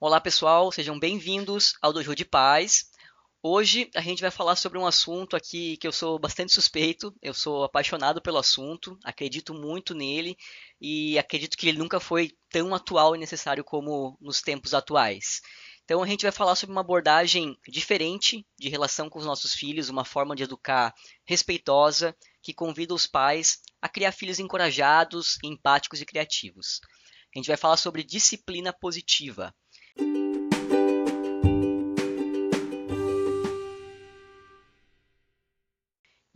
Olá pessoal, sejam bem-vindos ao Dojo de Paz. Hoje a gente vai falar sobre um assunto aqui que eu sou bastante suspeito, eu sou apaixonado pelo assunto, acredito muito nele e acredito que ele nunca foi tão atual e necessário como nos tempos atuais. Então a gente vai falar sobre uma abordagem diferente de relação com os nossos filhos, uma forma de educar respeitosa que convida os pais a criar filhos encorajados, empáticos e criativos. A gente vai falar sobre disciplina positiva.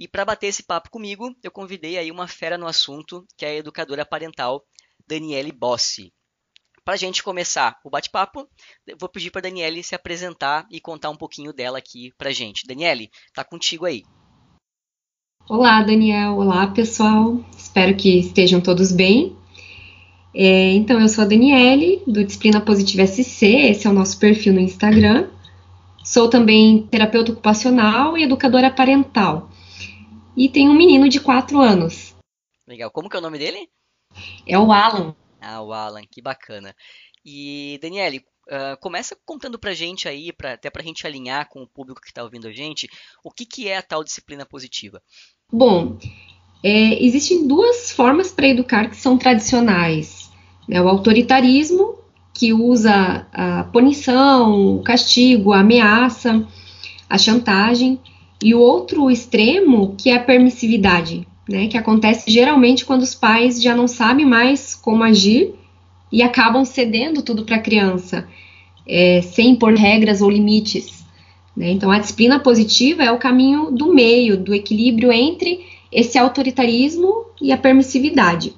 E para bater esse papo comigo, eu convidei aí uma fera no assunto, que é a educadora parental Daniele Bossi. Para a gente começar o bate-papo, vou pedir para Daniele se apresentar e contar um pouquinho dela aqui para gente. Daniele, tá contigo aí. Olá, Daniel. Olá, pessoal. Espero que estejam todos bem. É, então, eu sou a Daniele, do Disciplina Positiva SC, esse é o nosso perfil no Instagram. Sou também terapeuta ocupacional e educadora parental. E tenho um menino de 4 anos. Legal. Como que é o nome dele? É o Alan. Ah, o Alan, que bacana. E, Daniele, uh, começa contando pra gente aí, pra, até pra gente alinhar com o público que está ouvindo a gente, o que, que é a tal disciplina positiva? Bom, é, existem duas formas para educar que são tradicionais. Né? O autoritarismo, que usa a punição, o castigo, a ameaça, a chantagem, e o outro extremo, que é a permissividade, né, que acontece geralmente quando os pais já não sabem mais como agir e acabam cedendo tudo para a criança, é, sem impor regras ou limites. Né? Então, a disciplina positiva é o caminho do meio, do equilíbrio entre esse autoritarismo e a permissividade.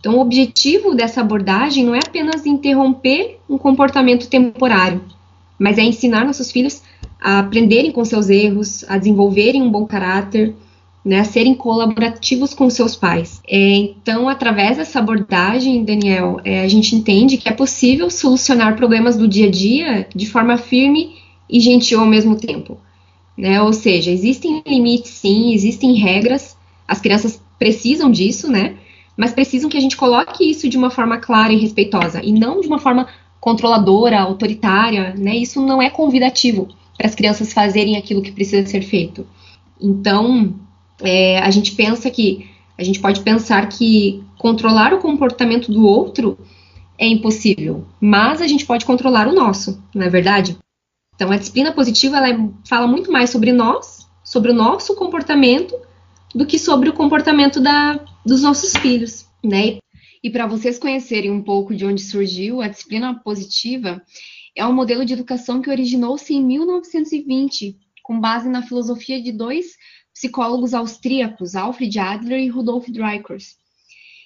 Então, o objetivo dessa abordagem não é apenas interromper um comportamento temporário, mas é ensinar nossos filhos a aprenderem com seus erros, a desenvolverem um bom caráter, né, a serem colaborativos com seus pais. É, então, através dessa abordagem, Daniel, é, a gente entende que é possível solucionar problemas do dia a dia de forma firme e gentil ao mesmo tempo. Né? Ou seja, existem limites, sim, existem regras, as crianças precisam disso, né? Mas precisam que a gente coloque isso de uma forma clara e respeitosa e não de uma forma controladora, autoritária, né? Isso não é convidativo para as crianças fazerem aquilo que precisa ser feito. Então, é, a gente pensa que a gente pode pensar que controlar o comportamento do outro é impossível, mas a gente pode controlar o nosso, não é verdade? Então, a disciplina positiva ela é, fala muito mais sobre nós, sobre o nosso comportamento, do que sobre o comportamento da, dos nossos filhos, né? E para vocês conhecerem um pouco de onde surgiu a disciplina positiva, é um modelo de educação que originou-se em 1920, com base na filosofia de dois psicólogos austríacos, Alfred Adler e Rudolf Dreikurs.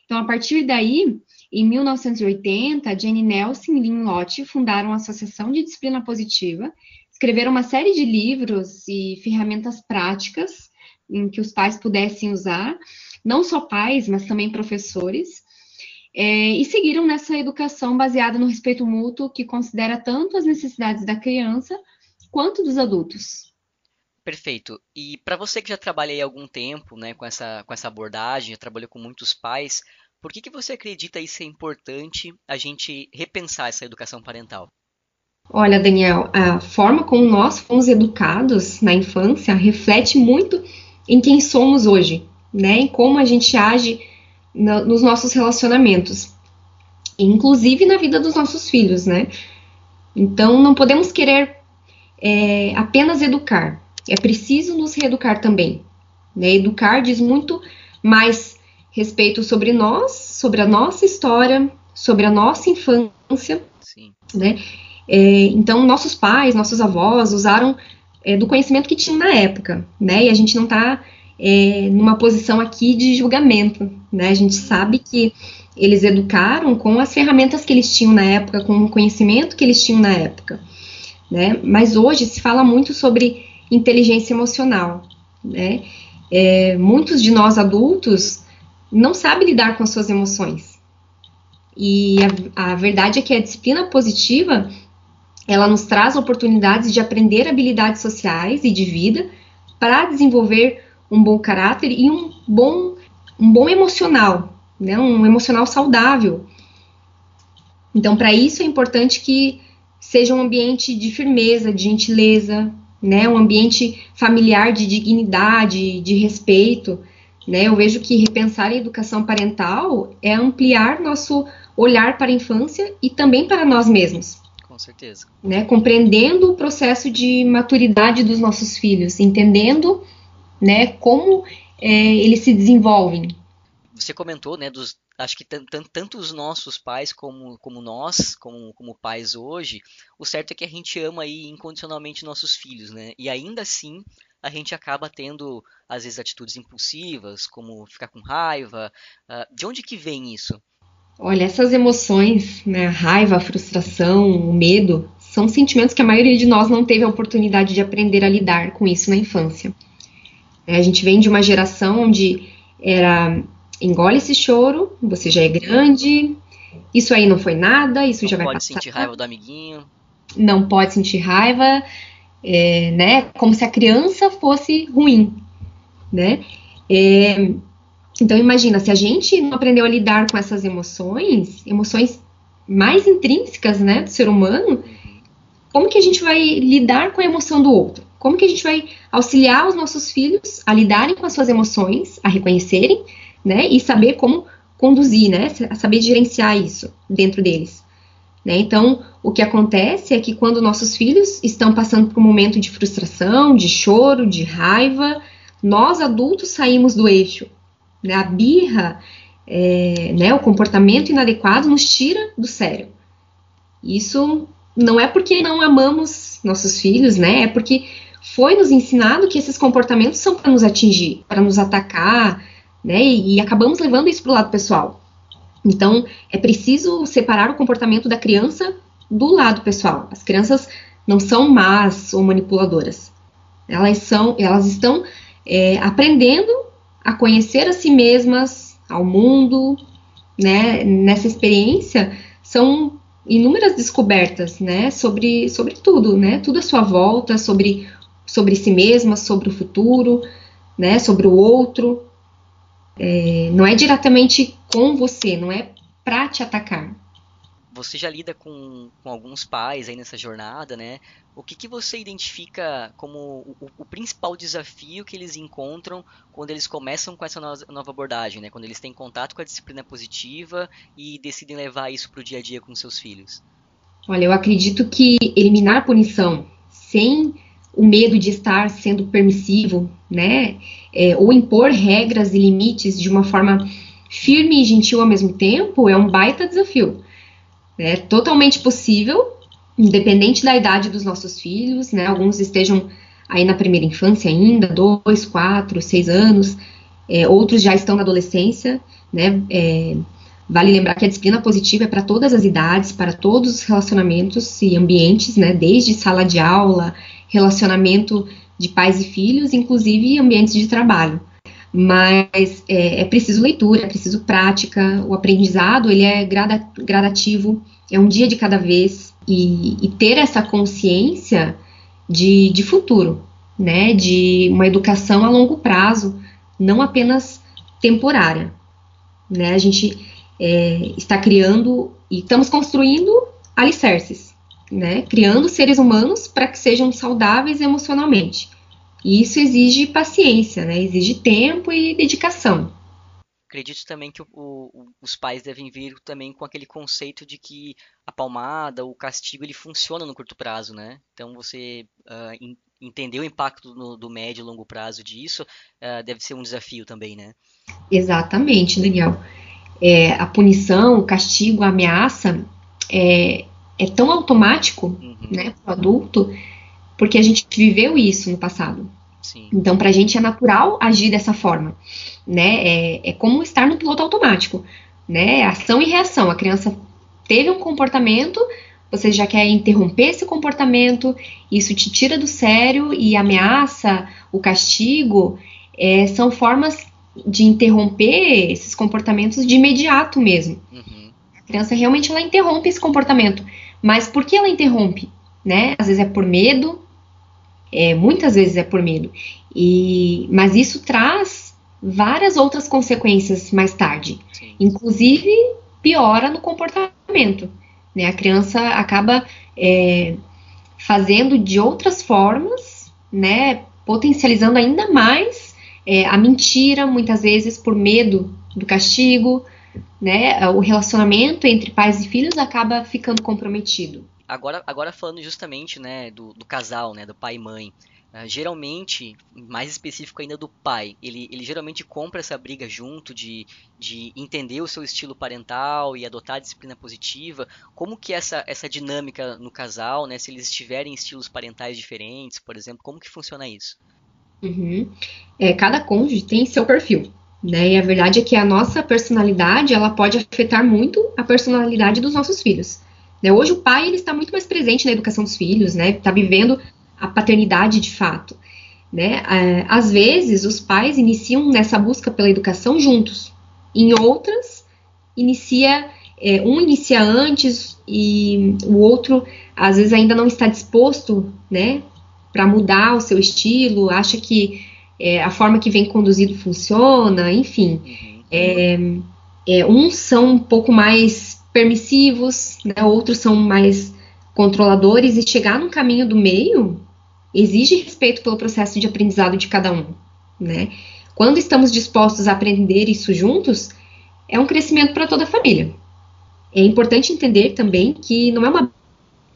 Então, a partir daí, em 1980, Jane Nelson e Lynn Lott fundaram a Associação de Disciplina Positiva, escreveram uma série de livros e ferramentas práticas em que os pais pudessem usar, não só pais, mas também professores, é, e seguiram nessa educação baseada no respeito mútuo, que considera tanto as necessidades da criança quanto dos adultos. Perfeito. E para você que já trabalha aí há algum tempo né, com, essa, com essa abordagem, já trabalhou com muitos pais, por que, que você acredita isso é importante a gente repensar essa educação parental? Olha, Daniel, a forma como nós fomos educados na infância reflete muito em quem somos hoje, né? Em como a gente age no, nos nossos relacionamentos, inclusive na vida dos nossos filhos, né? Então, não podemos querer é, apenas educar, é preciso nos reeducar também. Né? Educar diz muito mais respeito sobre nós, sobre a nossa história, sobre a nossa infância, Sim. né? É, então, nossos pais, nossos avós usaram é, do conhecimento que tinham na época, né? E a gente não está é, numa posição aqui de julgamento, né? A gente sabe que eles educaram com as ferramentas que eles tinham na época, com o conhecimento que eles tinham na época, né? Mas hoje se fala muito sobre inteligência emocional, né? É, muitos de nós adultos não sabem lidar com as suas emoções. E a, a verdade é que a disciplina positiva ela nos traz oportunidades de aprender habilidades sociais e de vida para desenvolver um bom caráter e um bom, um bom emocional, né? um emocional saudável. Então, para isso é importante que seja um ambiente de firmeza, de gentileza, né? Um ambiente familiar de dignidade, de respeito. Né? Eu vejo que repensar a educação parental é ampliar nosso olhar para a infância e também para nós mesmos. Certeza. Né? Compreendendo o processo de maturidade dos nossos filhos, entendendo né, como é, eles se desenvolvem. Você comentou, né, dos, acho que tanto os nossos pais como, como nós, como, como pais hoje, o certo é que a gente ama aí incondicionalmente nossos filhos, né? E ainda assim a gente acaba tendo, às vezes, atitudes impulsivas, como ficar com raiva. Uh, de onde que vem isso? Olha, essas emoções, né, a raiva, a frustração, o medo, são sentimentos que a maioria de nós não teve a oportunidade de aprender a lidar com isso na infância. É, a gente vem de uma geração onde era engole esse choro, você já é grande, isso aí não foi nada, isso não já vai passar. Não pode sentir raiva do amiguinho. Não pode sentir raiva, é, né? Como se a criança fosse ruim, né? É, então imagina, se a gente não aprendeu a lidar com essas emoções, emoções mais intrínsecas, né, do ser humano, como que a gente vai lidar com a emoção do outro? Como que a gente vai auxiliar os nossos filhos a lidarem com as suas emoções, a reconhecerem, né, e saber como conduzir, né, saber gerenciar isso dentro deles. Né? Então, o que acontece é que quando nossos filhos estão passando por um momento de frustração, de choro, de raiva, nós adultos saímos do eixo. Né? A birra, é, né, o comportamento inadequado nos tira do sério. Isso não é porque não amamos nossos filhos, né? É porque foi nos ensinado que esses comportamentos são para nos atingir, para nos atacar, né? E, e acabamos levando isso para o lado pessoal. Então, é preciso separar o comportamento da criança do lado pessoal. As crianças não são más ou manipuladoras. Elas são, elas estão é, aprendendo a conhecer a si mesmas, ao mundo, né? Nessa experiência são inúmeras descobertas, né? Sobre, sobre tudo, né? Tudo à sua volta, sobre, sobre si mesma, sobre o futuro, né? Sobre o outro. É, não é diretamente com você, não é para te atacar. Você já lida com, com alguns pais aí nessa jornada, né? O que, que você identifica como o, o, principal desafio que eles encontram quando eles começam com essa nova abordagem, né? Quando eles têm contato com a disciplina positiva e decidem levar isso para o dia a dia com seus filhos? Olha, eu acredito que eliminar a punição sem o medo de estar sendo permissivo, né? É, ou impor regras e limites de uma forma firme e gentil ao mesmo tempo é um baita desafio. É totalmente possível, independente da idade dos nossos filhos, né? Alguns estejam aí na primeira infância ainda, dois, quatro, seis anos, é, outros já estão na adolescência, né? É, vale lembrar que a disciplina positiva é para todas as idades, para todos os relacionamentos e ambientes, né? Desde sala de aula, relacionamento de pais e filhos, inclusive ambientes de trabalho. Mas é, é preciso leitura, é preciso prática, o aprendizado ele é grada, gradativo, é um dia de cada vez, e, e ter essa consciência de, de futuro, né? De uma educação a longo prazo, não apenas temporária. Né? A gente é, está criando e estamos construindo alicerces né, criando seres humanos para que sejam saudáveis emocionalmente. E isso exige paciência, né, exige tempo e dedicação. Acredito também que o, o, os pais devem vir também com aquele conceito de que a palmada, o castigo, ele funciona no curto prazo, né? Então você uh, in, entender o impacto no, do médio e longo prazo disso uh, deve ser um desafio também, né? Exatamente, Daniel. É, a punição, o castigo, a ameaça, é, é tão automático, uhum. né, para o adulto, porque a gente viveu isso no passado. Sim. Então, para a gente é natural agir dessa forma, né? É, é como estar no piloto automático, né? Ação e reação. A criança teve um comportamento, você já quer interromper esse comportamento, isso te tira do sério e ameaça, o castigo, é, são formas de interromper esses comportamentos de imediato mesmo. Uhum. A criança realmente ela interrompe esse comportamento. Mas por que ela interrompe? Né? Às vezes é por medo, é, muitas vezes é por medo. E, mas isso traz várias outras consequências mais tarde. Sim. Inclusive, piora no comportamento. Né? A criança acaba é, fazendo de outras formas, né, potencializando ainda mais é, a mentira, muitas vezes por medo do castigo, né, o relacionamento entre pais e filhos acaba ficando comprometido. Agora, agora falando justamente, né, do, do casal, né, do pai e mãe, uh, geralmente, mais específico ainda do pai, ele, ele geralmente compra essa briga junto de, de entender o seu estilo parental e adotar a disciplina positiva. Como que essa, essa dinâmica no casal, né, se eles tiverem estilos parentais diferentes, por exemplo, como que funciona isso? Uhum. É, cada cônjuge tem seu perfil. Né? E a verdade é que a nossa personalidade ela pode afetar muito a personalidade dos nossos filhos. Né? Hoje o pai ele está muito mais presente na educação dos filhos, né? Está vivendo a paternidade de fato. Né? É, às vezes os pais iniciam nessa busca pela educação juntos. Em outras, inicia é, um inicia antes e o outro às vezes ainda não está disposto, né, para mudar o seu estilo, acha que é, a forma que vem conduzido funciona, enfim. Uhum. É, é, uns são um pouco mais permissivos, né, outros são mais controladores, e chegar num caminho do meio exige respeito pelo processo de aprendizado de cada um. Né? Quando estamos dispostos a aprender isso juntos, é um crescimento para toda a família. É importante entender também que não é uma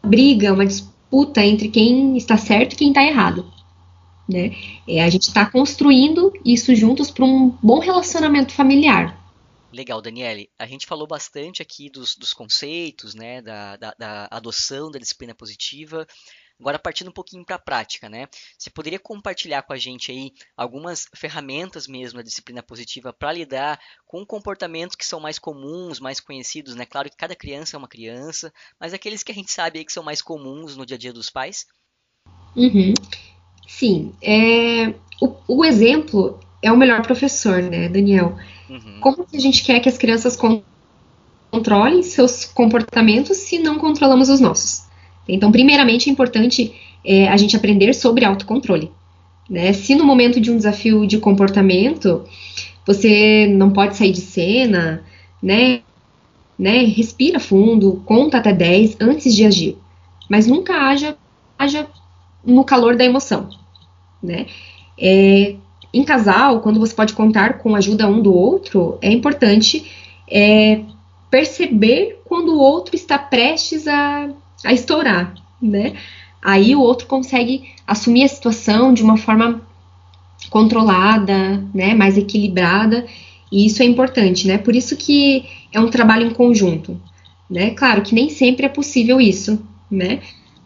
briga, uma disputa entre quem está certo e quem está errado. Né? É, a gente está construindo isso juntos para um bom relacionamento familiar. Legal, Daniele. A gente falou bastante aqui dos, dos conceitos, né, da, da, da, adoção da disciplina positiva. Agora, partindo um pouquinho para a prática, né? Você poderia compartilhar com a gente aí algumas ferramentas mesmo da disciplina positiva para lidar com comportamentos que são mais comuns, mais conhecidos, né? Claro que cada criança é uma criança, mas aqueles que a gente sabe aí que são mais comuns no dia a dia dos pais? Uhum. Sim. É, o, o exemplo é o melhor professor, né, Daniel? Uhum. Como que a gente quer que as crianças controlem seus comportamentos se não controlamos os nossos? Então, primeiramente, é importante é, a gente aprender sobre autocontrole. Né? Se no momento de um desafio de comportamento você não pode sair de cena, né? né? Respira fundo, conta até 10 antes de agir. Mas nunca haja, haja no calor da emoção. Né? É, em casal, quando você pode contar com a ajuda um do outro, é importante é, perceber quando o outro está prestes a, a estourar, né? Aí o outro consegue assumir a situação de uma forma controlada, né, mais equilibrada, e isso é importante, né? Por isso que é um trabalho em conjunto, né? Claro que nem sempre é possível isso, né?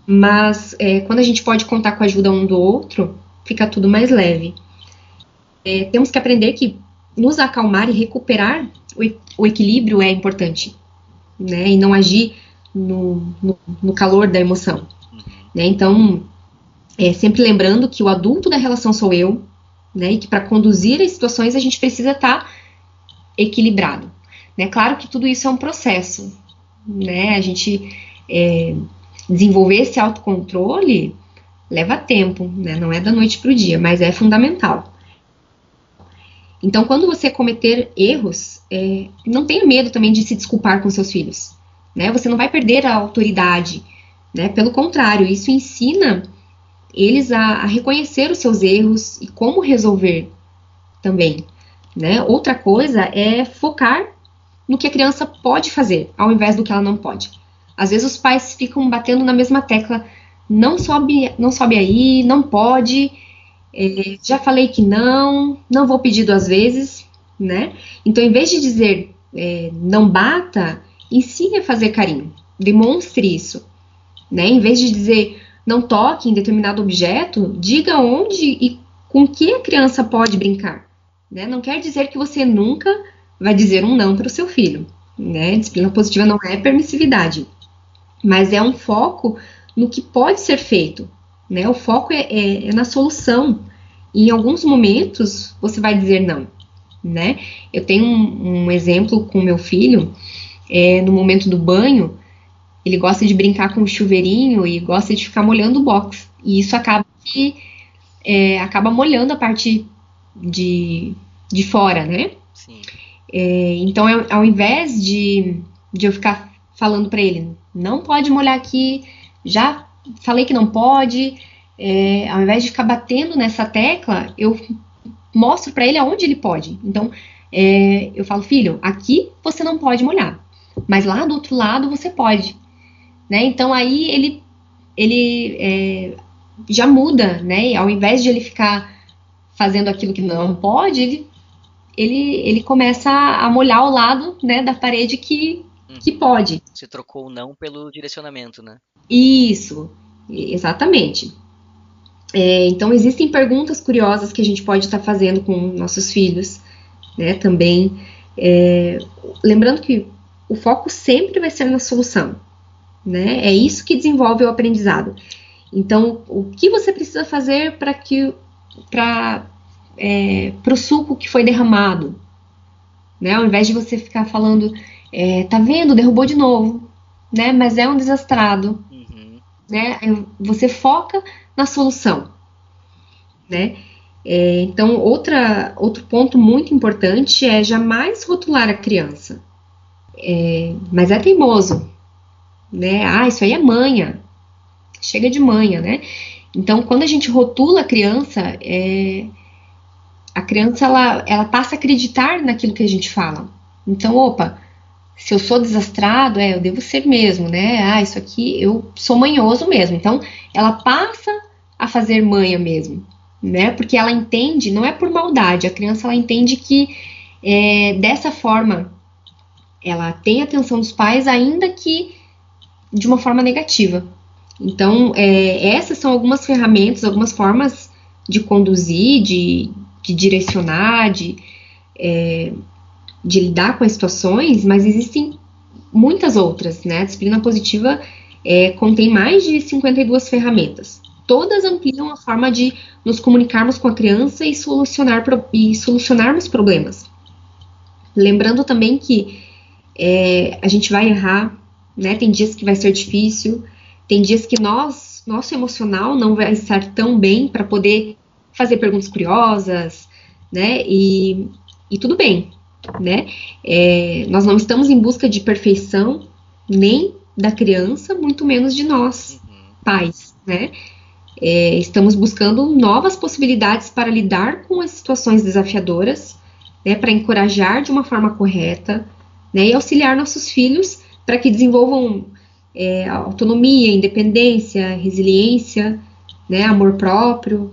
Mas é, quando a gente pode contar com a ajuda um do outro, fica tudo mais leve é, temos que aprender que nos acalmar e recuperar o, o equilíbrio é importante, né? E não agir no, no, no calor da emoção. Né? Então, é, sempre lembrando que o adulto da relação sou eu, né? E que para conduzir as situações a gente precisa estar tá equilibrado. Né? Claro que tudo isso é um processo, né? A gente é, desenvolver esse autocontrole leva tempo, né? Não é da noite para o dia, mas é fundamental. Então, quando você cometer erros, é, não tenha medo também de se desculpar com seus filhos. Né? Você não vai perder a autoridade. Né? Pelo contrário, isso ensina eles a, a reconhecer os seus erros e como resolver também. Né? Outra coisa é focar no que a criança pode fazer, ao invés do que ela não pode. Às vezes os pais ficam batendo na mesma tecla, não sobe, não sobe aí, não pode, é, já falei que não, não vou pedir duas vezes, né? Então, em vez de dizer é, não bata, ensine a fazer carinho, demonstre isso, né? Em vez de dizer não toque em determinado objeto, diga onde e com que a criança pode brincar, né? Não quer dizer que você nunca vai dizer um não para o seu filho, né? Disciplina positiva não é permissividade, mas é um foco no que pode ser feito, né? O foco é, é, é na solução. E em alguns momentos você vai dizer não, né? Eu tenho um, um exemplo com meu filho, é, no momento do banho, ele gosta de brincar com o chuveirinho e gosta de ficar molhando o box. E isso acaba que é, acaba molhando a parte de, de fora, né? Sim. É, então, ao invés de, de eu ficar falando para ele, não pode molhar aqui, já falei que não pode. É, ao invés de ficar batendo nessa tecla, eu mostro para ele aonde ele pode. Então, é, eu falo, filho, aqui você não pode molhar, mas lá do outro lado você pode. Né? Então, aí ele, ele é, já muda, né? Ao invés de ele ficar fazendo aquilo que não pode, ele, ele, ele começa a molhar o lado né, da parede que, que uhum. pode. Você trocou o não pelo direcionamento, né? Isso, exatamente. É, então, existem perguntas curiosas que a gente pode estar tá fazendo com nossos filhos, né, também. É, lembrando que o foco sempre vai ser na solução, né? É isso que desenvolve o aprendizado. Então, o que você precisa fazer para que para é, o suco que foi derramado, né? Ao invés de você ficar falando, é, tá vendo, derrubou de novo, né? Mas é um desastrado, uhum. né? Você foca na solução, né? É, então, outra, outro ponto muito importante é jamais rotular a criança. É, mas é teimoso, né? Ah, isso aí é manha. Chega de manha, né? Então, quando a gente rotula a criança, é, a criança ela, ela passa a acreditar naquilo que a gente fala. Então, opa, se eu sou desastrado, é, eu devo ser mesmo, né? Ah, isso aqui eu sou manhoso mesmo. Então, ela passa a fazer manha mesmo, né? Porque ela entende, não é por maldade, a criança ela entende que é, dessa forma ela tem a atenção dos pais, ainda que de uma forma negativa. Então, é, essas são algumas ferramentas, algumas formas de conduzir, de, de direcionar, de, é, de lidar com as situações, mas existem muitas outras, né? A disciplina positiva é, contém mais de 52 ferramentas. Todas ampliam a forma de nos comunicarmos com a criança e, solucionar, e solucionarmos problemas. Lembrando também que é, a gente vai errar, né? Tem dias que vai ser difícil, tem dias que nós, nosso emocional não vai estar tão bem para poder fazer perguntas curiosas, né? E, e tudo bem, né? É, nós não estamos em busca de perfeição nem da criança, muito menos de nós, uhum. pais, né? É, estamos buscando novas possibilidades para lidar com as situações desafiadoras, né, para encorajar de uma forma correta, né, e auxiliar nossos filhos para que desenvolvam é, autonomia, independência, resiliência, né, amor próprio,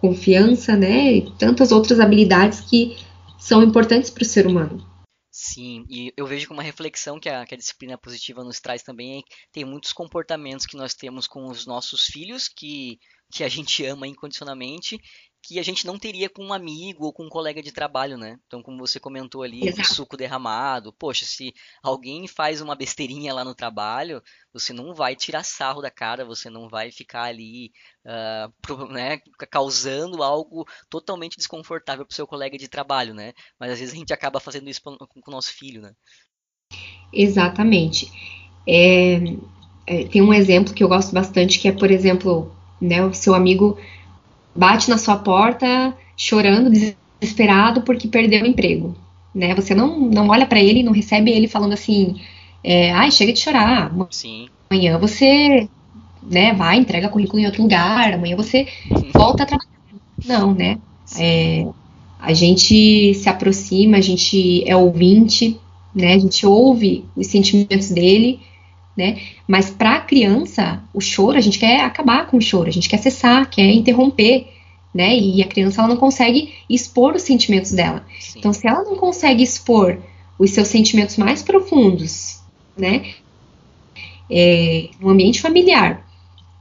confiança, né, e tantas outras habilidades que são importantes para o ser humano. Sim, e eu vejo que uma reflexão que a, que a, disciplina positiva nos traz também é que tem muitos comportamentos que nós temos com os nossos filhos que, que a gente ama incondicionalmente que a gente não teria com um amigo ou com um colega de trabalho, né? Então, como você comentou ali, o suco derramado, poxa, se alguém faz uma besteirinha lá no trabalho, você não vai tirar sarro da cara, você não vai ficar ali, uh, pro, né, causando algo totalmente desconfortável para o seu colega de trabalho, né? Mas às vezes a gente acaba fazendo isso com o nosso filho, né? Exatamente. É, é, tem um exemplo que eu gosto bastante, que é, por exemplo, né, o seu amigo bate na sua porta chorando, desesperado porque perdeu o emprego, né? Você não, não olha para ele, não recebe ele falando assim, é, ai, chega de chorar. Sim. Amanhã você, né, vai, entrega currículo em outro lugar, amanhã você volta a trabalhar. Não, né? É, a gente se aproxima, a gente é ouvinte, né? A gente ouve os sentimentos dele, né? Mas para a criança, o choro, a gente quer acabar com o choro, a gente quer cessar, quer interromper, né? E a criança ela não consegue expor os sentimentos dela. Sim. Então, se ela não consegue expor os seus sentimentos mais profundos, né? É, no ambiente familiar,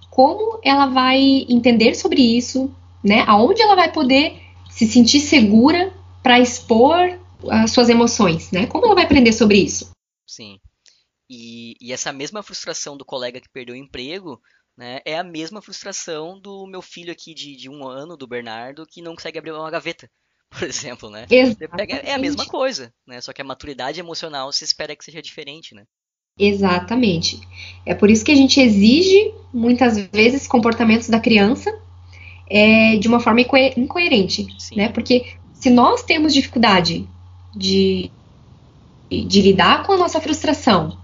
como ela vai entender sobre isso, né? Aonde ela vai poder se sentir segura para expor as suas emoções, né? Como ela vai aprender sobre isso? Sim. E, e, essa mesma frustração do colega que perdeu o emprego né, é a mesma frustração do meu filho aqui de, de um ano, do Bernardo, que não consegue abrir uma gaveta, por exemplo, né? Pega, é a mesma coisa, né? Só que a maturidade emocional se espera que seja diferente, né? Exatamente. É por isso que a gente exige, muitas vezes, comportamentos da criança é, de uma forma incoerente, Sim. né? Porque se nós temos dificuldade de, de lidar com a nossa frustração,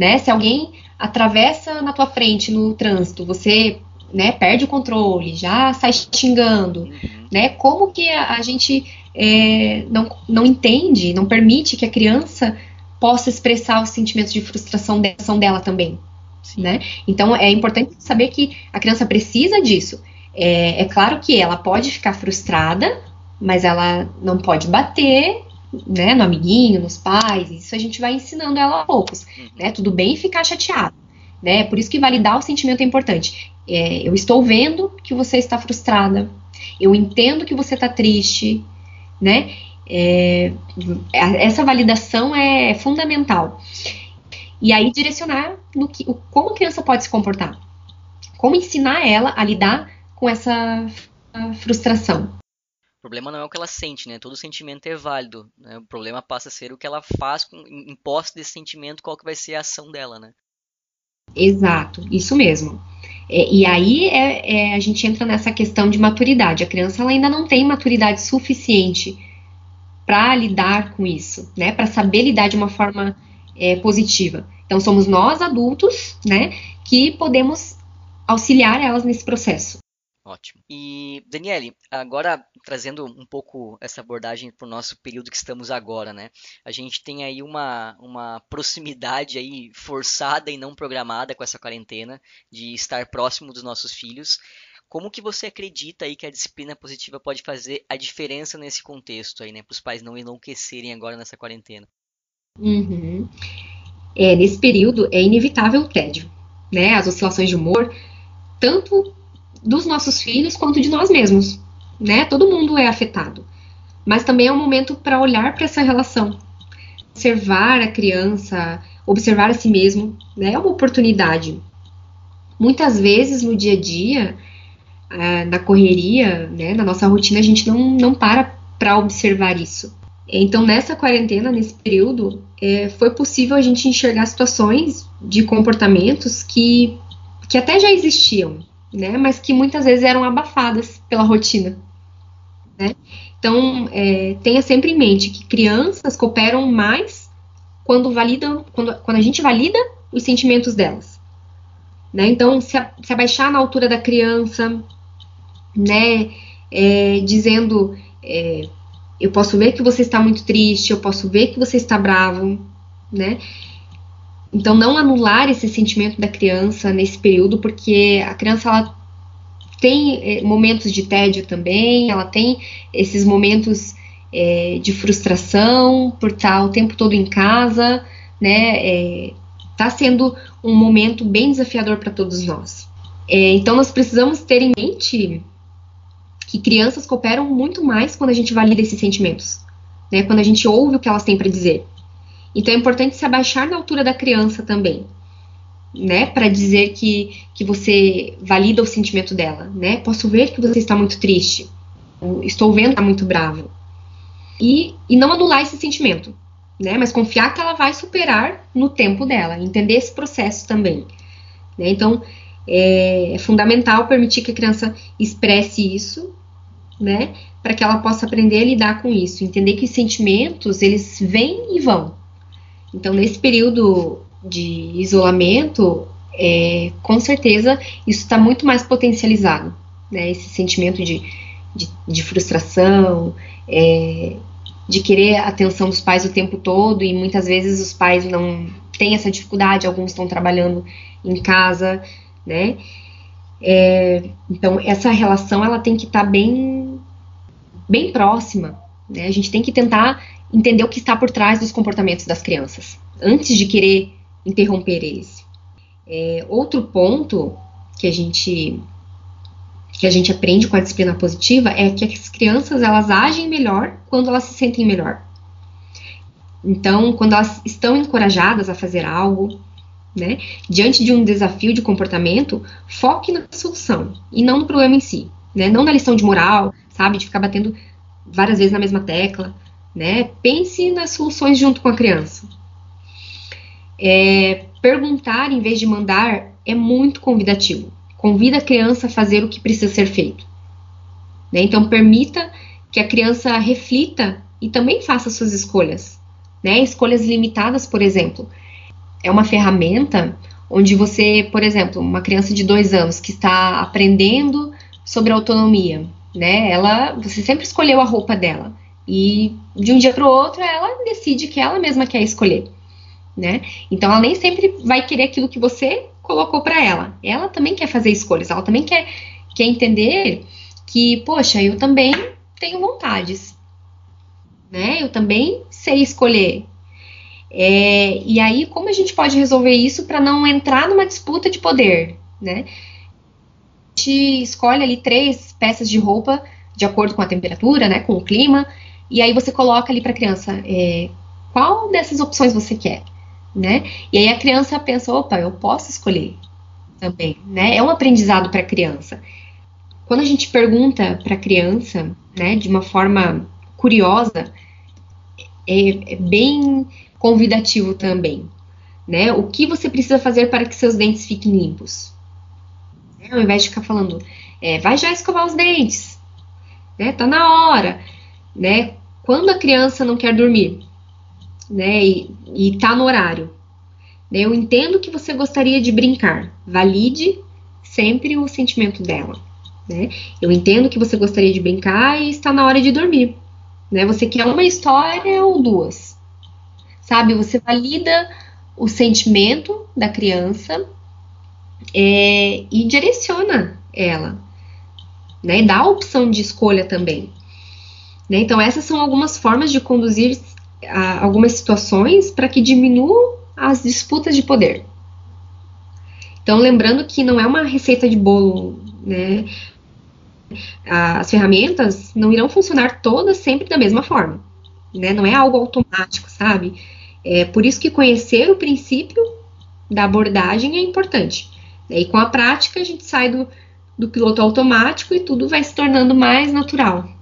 né? Se alguém atravessa na tua frente no trânsito, você né, perde o controle, já sai xingando, uhum. né? Como que a, a gente é, não, não entende, não permite que a criança possa expressar os sentimentos de frustração dela também, né? Então é importante saber que a criança precisa disso. É, é claro que ela pode ficar frustrada, mas ela não pode bater, né, no amiguinho, nos pais, isso a gente vai ensinando ela a poucos, uhum. né, tudo bem ficar chateado, né, por isso que validar o sentimento é importante, é, eu estou vendo que você está frustrada, eu entendo que você está triste, né, é, essa validação é fundamental, e aí direcionar no que, como a criança pode se comportar, como ensinar ela a lidar com essa frustração. O problema não é o que ela sente, né? Todo sentimento é válido. Né? O problema passa a ser o que ela faz com, em posse desse sentimento, qual que vai ser a ação dela, né? Exato, isso mesmo. É, e aí é, é, a gente entra nessa questão de maturidade. A criança ela ainda não tem maturidade suficiente para lidar com isso, né? Para saber lidar de uma forma é, positiva. Então somos nós adultos, né, que podemos auxiliar elas nesse processo. Ótimo. E, Daniele, agora trazendo um pouco essa abordagem para o nosso período que estamos agora, né? A gente tem aí uma, uma proximidade aí forçada e não programada com essa quarentena, de estar próximo dos nossos filhos. Como que você acredita aí que a disciplina positiva pode fazer a diferença nesse contexto aí, né? Para os pais não enlouquecerem agora nessa quarentena. Uhum. É, nesse período é inevitável o tédio, né? As oscilações de humor, tanto dos nossos filhos quanto de nós mesmos, né? Todo mundo é afetado. Mas também é um momento para olhar para essa relação, observar a criança, observar a si mesmo, né? É uma oportunidade. Muitas vezes no dia a dia, ah, na correria, né, na nossa rotina, a gente não, não para para observar isso. Então, nessa quarentena, nesse período, é, foi possível a gente enxergar situações de comportamentos que, que até já existiam, né? Mas que muitas vezes eram abafadas pela rotina, né? Então, é, tenha sempre em mente que crianças cooperam mais quando validam, quando, quando a gente valida os sentimentos delas, né? Então, se, a, se abaixar na altura da criança, né? É, dizendo, é, eu posso ver que você está muito triste, eu posso ver que você está bravo, né? Então, não anular esse sentimento da criança nesse período, porque a criança ela tem eh, momentos de tédio também, ela tem esses momentos é, de frustração por estar o tempo todo em casa, né? Está é, sendo um momento bem desafiador para todos nós. É, então, nós precisamos ter em mente que crianças cooperam muito mais quando a gente valida esses sentimentos, né? Quando a gente ouve o que elas têm para dizer. Então é importante se abaixar na altura da criança também, né, para dizer que, que você valida o sentimento dela, né? Posso ver que você está muito triste. Estou vendo que está muito bravo. E, e não anular esse sentimento, né? Mas confiar que ela vai superar no tempo dela, entender esse processo também. Né? Então é, é fundamental permitir que a criança expresse isso, né? Para que ela possa aprender a lidar com isso, entender que os sentimentos eles vêm e vão, então, nesse período de isolamento, é, com certeza isso está muito mais potencializado, né? Esse sentimento de, de, de frustração, é, de querer a atenção dos pais o tempo todo e muitas vezes os pais não têm essa dificuldade, alguns estão trabalhando em casa, né? É, então essa relação ela tem que estar tá bem bem próxima, né? A gente tem que tentar entender o que está por trás dos comportamentos das crianças, antes de querer interromper eles. É, outro ponto que a gente que a gente aprende com a disciplina positiva é que as crianças elas agem melhor quando elas se sentem melhor. Então, quando elas estão encorajadas a fazer algo, né, diante de um desafio de comportamento, foque na solução e não no problema em si, né, não na lição de moral, sabe, de ficar batendo várias vezes na mesma tecla, né? Pense nas soluções junto com a criança. É, perguntar em vez de mandar é muito convidativo. Convida a criança a fazer o que precisa ser feito. Né? Então, permita que a criança reflita e também faça suas escolhas. Né? Escolhas limitadas, por exemplo. É uma ferramenta onde você, por exemplo, uma criança de dois anos que está aprendendo sobre autonomia, né? Ela, você sempre escolheu a roupa dela e de um dia para o outro ela decide que ela mesma quer escolher, né? Então ela nem sempre vai querer aquilo que você colocou para ela. Ela também quer fazer escolhas, ela também quer, quer entender que, poxa, eu também tenho vontades, né? Eu também sei escolher. É, e aí, como a gente pode resolver isso para não entrar numa disputa de poder, né? A gente escolhe ali três peças de roupa de acordo com a temperatura, né, com o clima, e aí você coloca ali para a criança é, qual dessas opções você quer, né? E aí a criança pensa, opa, eu posso escolher também, né? É um aprendizado para a criança. Quando a gente pergunta para a criança, né, de uma forma curiosa, é, é bem convidativo também, né? O que você precisa fazer para que seus dentes fiquem limpos? Né? Ao invés de ficar falando, é, vai já escovar os dentes, né? Tá na hora, né? Quando a criança não quer dormir, né? E, e tá no horário, né? Eu entendo que você gostaria de brincar. Valide sempre o sentimento dela, né? Eu entendo que você gostaria de brincar e está na hora de dormir, né? Você quer uma história ou duas, sabe? Você valida o sentimento da criança é, e direciona ela, né? Dá a opção de escolha também. Né? Então, essas são algumas formas de conduzir a, algumas situações para que diminuam as disputas de poder. Então, lembrando que não é uma receita de bolo, né? As ferramentas não irão funcionar todas sempre da mesma forma, né? Não é algo automático, sabe? É por isso que conhecer o princípio da abordagem é importante. E com a prática a gente sai do, do piloto automático e tudo vai se tornando mais natural.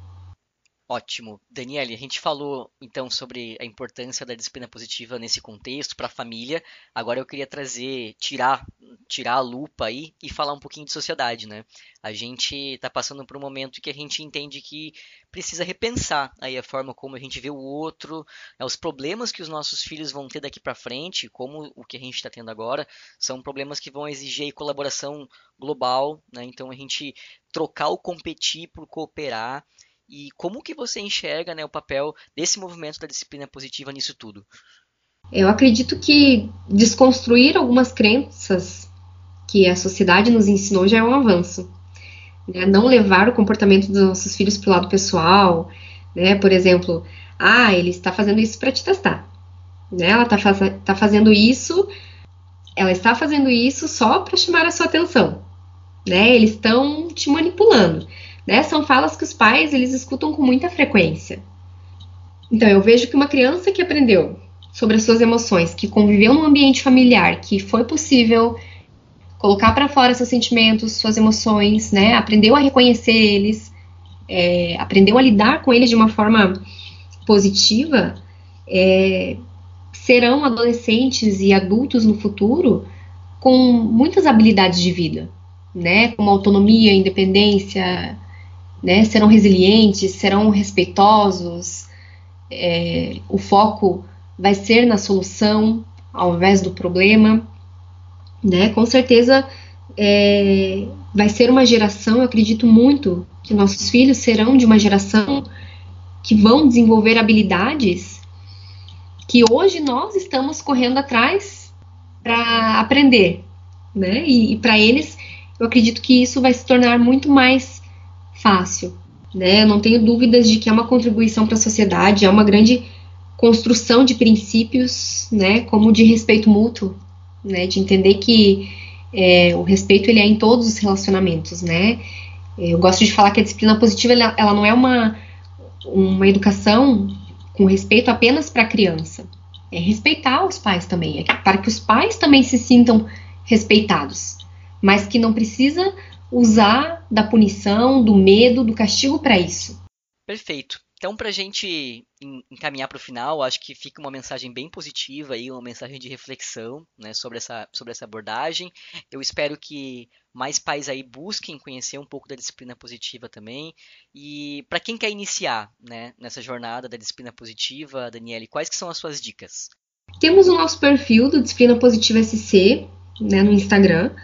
Ótimo. Daniele, a gente falou então sobre a importância da disciplina positiva nesse contexto para a família. Agora eu queria trazer, tirar, tirar a lupa aí e falar um pouquinho de sociedade, né? A gente está passando por um momento que a gente entende que precisa repensar aí a forma como a gente vê o outro, né? os problemas que os nossos filhos vão ter daqui para frente, como o que a gente está tendo agora, são problemas que vão exigir colaboração global, né? Então a gente trocar o competir por cooperar e como que você enxerga né, o papel desse movimento da disciplina positiva nisso tudo? Eu acredito que desconstruir algumas crenças que a sociedade nos ensinou já é um avanço. Né? Não levar o comportamento dos nossos filhos para o lado pessoal, né? Por exemplo, ah, ele está fazendo isso para te testar. Né? Ela está faz tá fazendo isso, ela está fazendo isso só para chamar a sua atenção. Né? Eles estão te manipulando. Né? São falas que os pais eles escutam com muita frequência. Então eu vejo que uma criança que aprendeu sobre as suas emoções, que conviveu num ambiente familiar, que foi possível colocar para fora seus sentimentos, suas emoções, né? Aprendeu a reconhecer eles, é, aprendeu a lidar com eles de uma forma positiva, é, serão adolescentes e adultos no futuro com muitas habilidades de vida, né? Como autonomia, independência, né? Serão resilientes, serão respeitosos. É, o foco vai ser na solução ao invés do problema, né? Com certeza é, vai ser uma geração. Eu acredito muito que nossos filhos serão de uma geração que vão desenvolver habilidades que hoje nós estamos correndo atrás para aprender, né? E, e para eles, eu acredito que isso vai se tornar muito mais fácil. Né? Eu não tenho dúvidas de que é uma contribuição para a sociedade, é uma grande construção de princípios, né, como de respeito mútuo, né, de entender que é, o respeito ele é em todos os relacionamentos, né. Eu gosto de falar que a disciplina positiva ela, ela não é uma uma educação com respeito apenas para a criança, é respeitar os pais também, é para que os pais também se sintam respeitados, mas que não precisa usar da punição, do medo, do castigo para isso. Perfeito. Então, para a gente encaminhar para o final, acho que fica uma mensagem bem positiva aí, uma mensagem de reflexão né, sobre, essa, sobre essa abordagem. Eu espero que mais pais aí busquem conhecer um pouco da disciplina positiva também. E para quem quer iniciar né, nessa jornada da disciplina positiva, Daniele, quais que são as suas dicas? Temos o nosso perfil do Disciplina Positiva SC, né, no Instagram.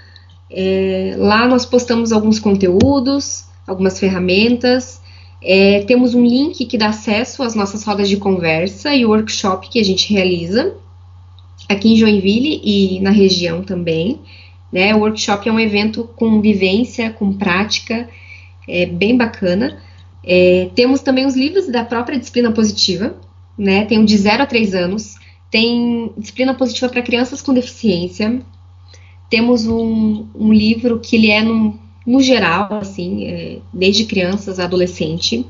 É, lá nós postamos alguns conteúdos, algumas ferramentas. É, temos um link que dá acesso às nossas rodas de conversa e workshop que a gente realiza aqui em Joinville e na região também. Né? O workshop é um evento com vivência, com prática, é bem bacana. É, temos também os livros da própria disciplina positiva, né? Tem o de 0 a 3 anos, tem disciplina positiva para crianças com deficiência. Temos um, um, livro que ele é no, geral, assim, é, desde crianças a adolescente.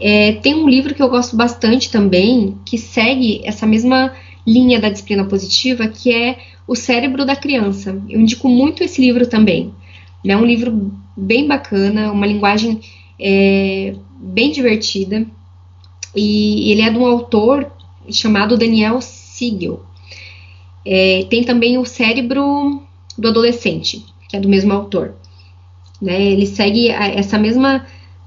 É, tem um livro que eu gosto bastante também, que segue essa mesma linha da disciplina positiva, que é O Cérebro da Criança. Eu indico muito esse livro também. É um livro bem bacana, uma linguagem é, bem divertida. E ele é de um autor chamado Daniel Siegel. É, tem também o Cérebro do Adolescente, que é do mesmo autor. Né? Ele segue essa mesma,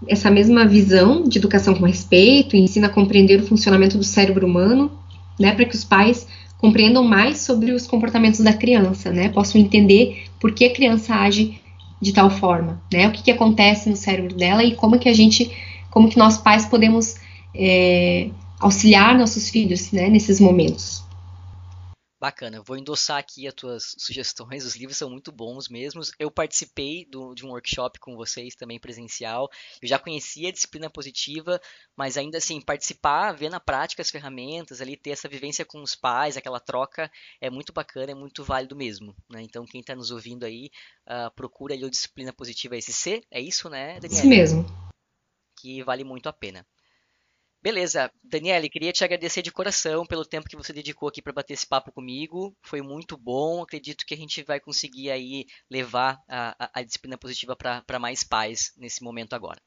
essa mesma visão de educação com respeito, ensina a compreender o funcionamento do cérebro humano, né, para que os pais compreendam mais sobre os comportamentos da criança, né, possam entender por que a criança age de tal forma, né? O que, que acontece no cérebro dela e como que a gente, como que nós pais podemos é, auxiliar nossos filhos, né? Nesses momentos. Bacana, vou endossar aqui as tuas sugestões, os livros são muito bons mesmo. Eu participei do, de um workshop com vocês também presencial. Eu já conhecia a disciplina positiva, mas ainda assim, participar, ver na prática as ferramentas, ali ter essa vivência com os pais, aquela troca, é muito bacana, é muito válido mesmo. Né? Então, quem está nos ouvindo aí, uh, procura ali o Disciplina Positiva SC, é isso, né, Daniela? Isso mesmo. Que vale muito a pena. Beleza, Daniele, queria te agradecer de coração pelo tempo que você dedicou aqui para bater esse papo comigo. Foi muito bom. Acredito que a gente vai conseguir aí levar a, a, a disciplina positiva para mais pais nesse momento agora.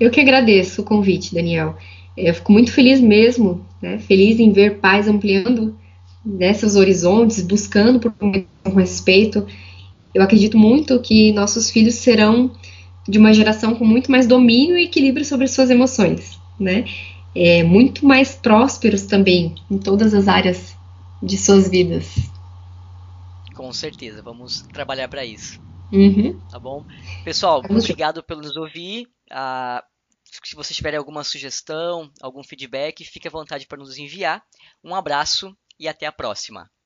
Eu que agradeço o convite, Daniel. Eu fico muito feliz mesmo, né? feliz em ver pais ampliando né, seus horizontes, buscando por com respeito. Eu acredito muito que nossos filhos serão de uma geração com muito mais domínio e equilíbrio sobre suas emoções, né? É, muito mais prósperos também em todas as áreas de suas vidas. Com certeza, vamos trabalhar para isso. Uhum. Tá bom? Pessoal, vamos obrigado por nos ouvir. Ah, se vocês tiverem alguma sugestão, algum feedback, fique à vontade para nos enviar. Um abraço e até a próxima.